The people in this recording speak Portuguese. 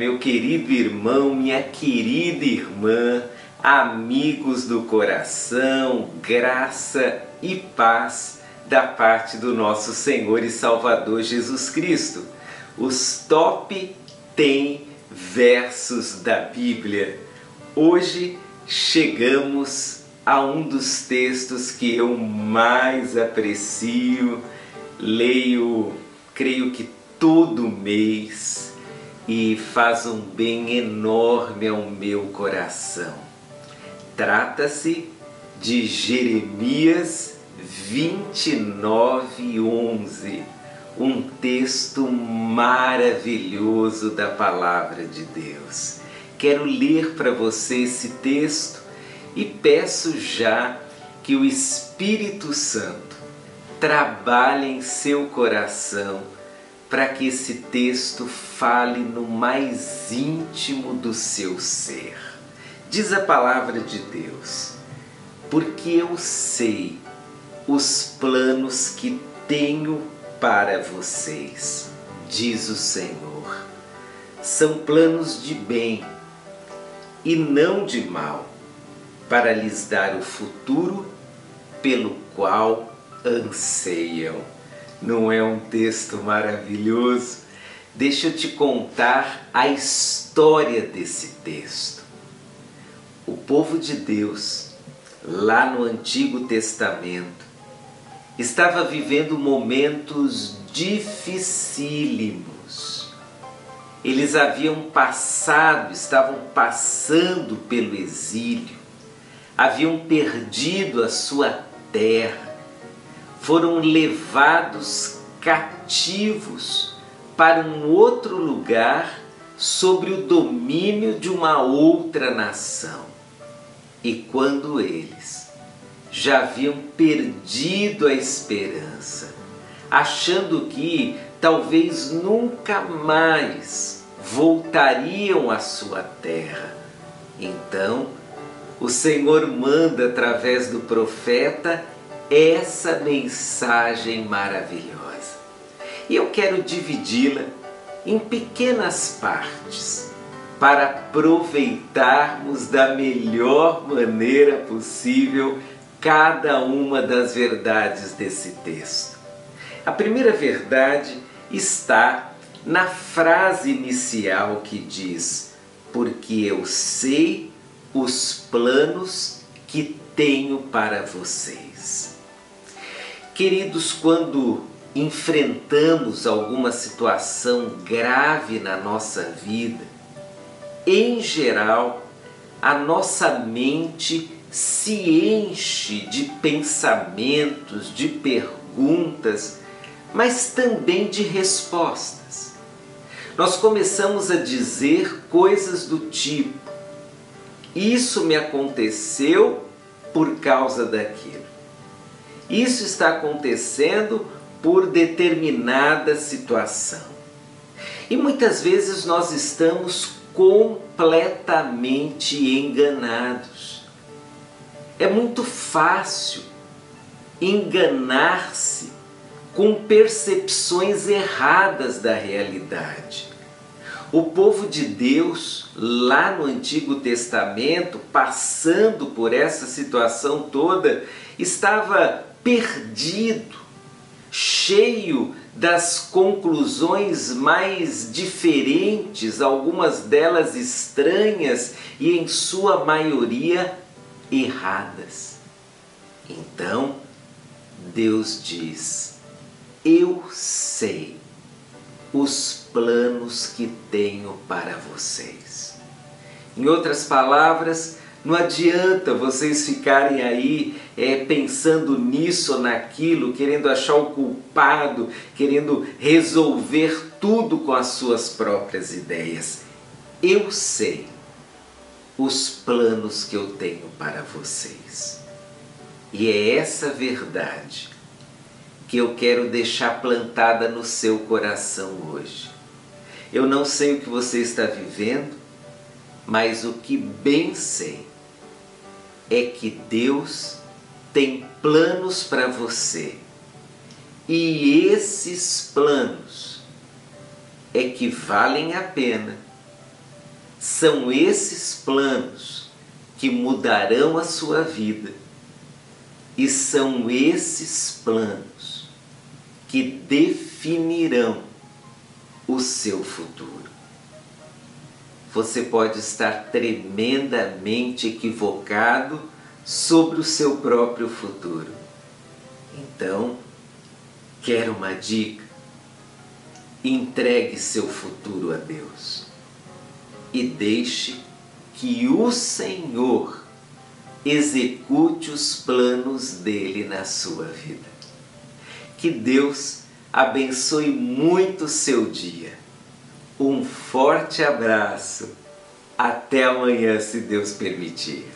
meu querido irmão, minha querida irmã, amigos do coração, graça e paz da parte do nosso Senhor e Salvador Jesus Cristo. Os top 10 versos da Bíblia. Hoje chegamos a um dos textos que eu mais aprecio, leio, creio que todo mês e faz um bem enorme ao meu coração. Trata-se de Jeremias 29:11, um texto maravilhoso da palavra de Deus. Quero ler para você esse texto e peço já que o Espírito Santo trabalhe em seu coração para que esse texto fale no mais íntimo do seu ser. Diz a palavra de Deus: Porque eu sei os planos que tenho para vocês, diz o Senhor. São planos de bem e não de mal, para lhes dar o futuro pelo qual anseiam. Não é um texto maravilhoso? Deixa eu te contar a história desse texto. O povo de Deus, lá no Antigo Testamento, estava vivendo momentos dificílimos. Eles haviam passado, estavam passando pelo exílio, haviam perdido a sua terra, foram levados cativos para um outro lugar sobre o domínio de uma outra nação. E quando eles já haviam perdido a esperança, achando que talvez nunca mais voltariam à sua terra, então o Senhor manda através do profeta essa mensagem maravilhosa. E eu quero dividi-la em pequenas partes para aproveitarmos da melhor maneira possível cada uma das verdades desse texto. A primeira verdade está na frase inicial que diz: Porque eu sei os planos que tenho para vocês. Queridos, quando enfrentamos alguma situação grave na nossa vida, em geral, a nossa mente se enche de pensamentos, de perguntas, mas também de respostas. Nós começamos a dizer coisas do tipo: Isso me aconteceu por causa daquilo. Isso está acontecendo por determinada situação. E muitas vezes nós estamos completamente enganados. É muito fácil enganar-se com percepções erradas da realidade. O povo de Deus, lá no Antigo Testamento, passando por essa situação toda, estava perdido, cheio das conclusões mais diferentes, algumas delas estranhas e, em sua maioria, erradas. Então, Deus diz: Eu sei os planos que tenho para vocês. Em outras palavras, não adianta vocês ficarem aí é, pensando nisso ou naquilo, querendo achar o culpado, querendo resolver tudo com as suas próprias ideias. Eu sei os planos que eu tenho para vocês. E é essa verdade que eu quero deixar plantada no seu coração hoje. Eu não sei o que você está vivendo, mas o que bem sei é que Deus tem planos para você. E esses planos é que valem a pena São esses planos que mudarão a sua vida. E são esses planos que definirão o seu futuro. Você pode estar tremendamente equivocado sobre o seu próprio futuro. Então, quer uma dica? Entregue seu futuro a Deus e deixe que o Senhor execute os planos dele na sua vida. Que Deus abençoe muito o seu dia. Um forte abraço. Até amanhã, se Deus permitir.